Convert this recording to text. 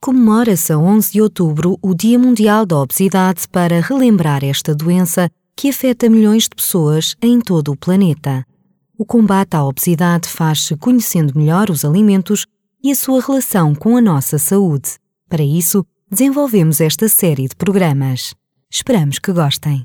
Comemora-se a 11 de outubro o Dia Mundial da Obesidade para relembrar esta doença que afeta milhões de pessoas em todo o planeta. O combate à obesidade faz-se conhecendo melhor os alimentos e a sua relação com a nossa saúde. Para isso, desenvolvemos esta série de programas. Esperamos que gostem.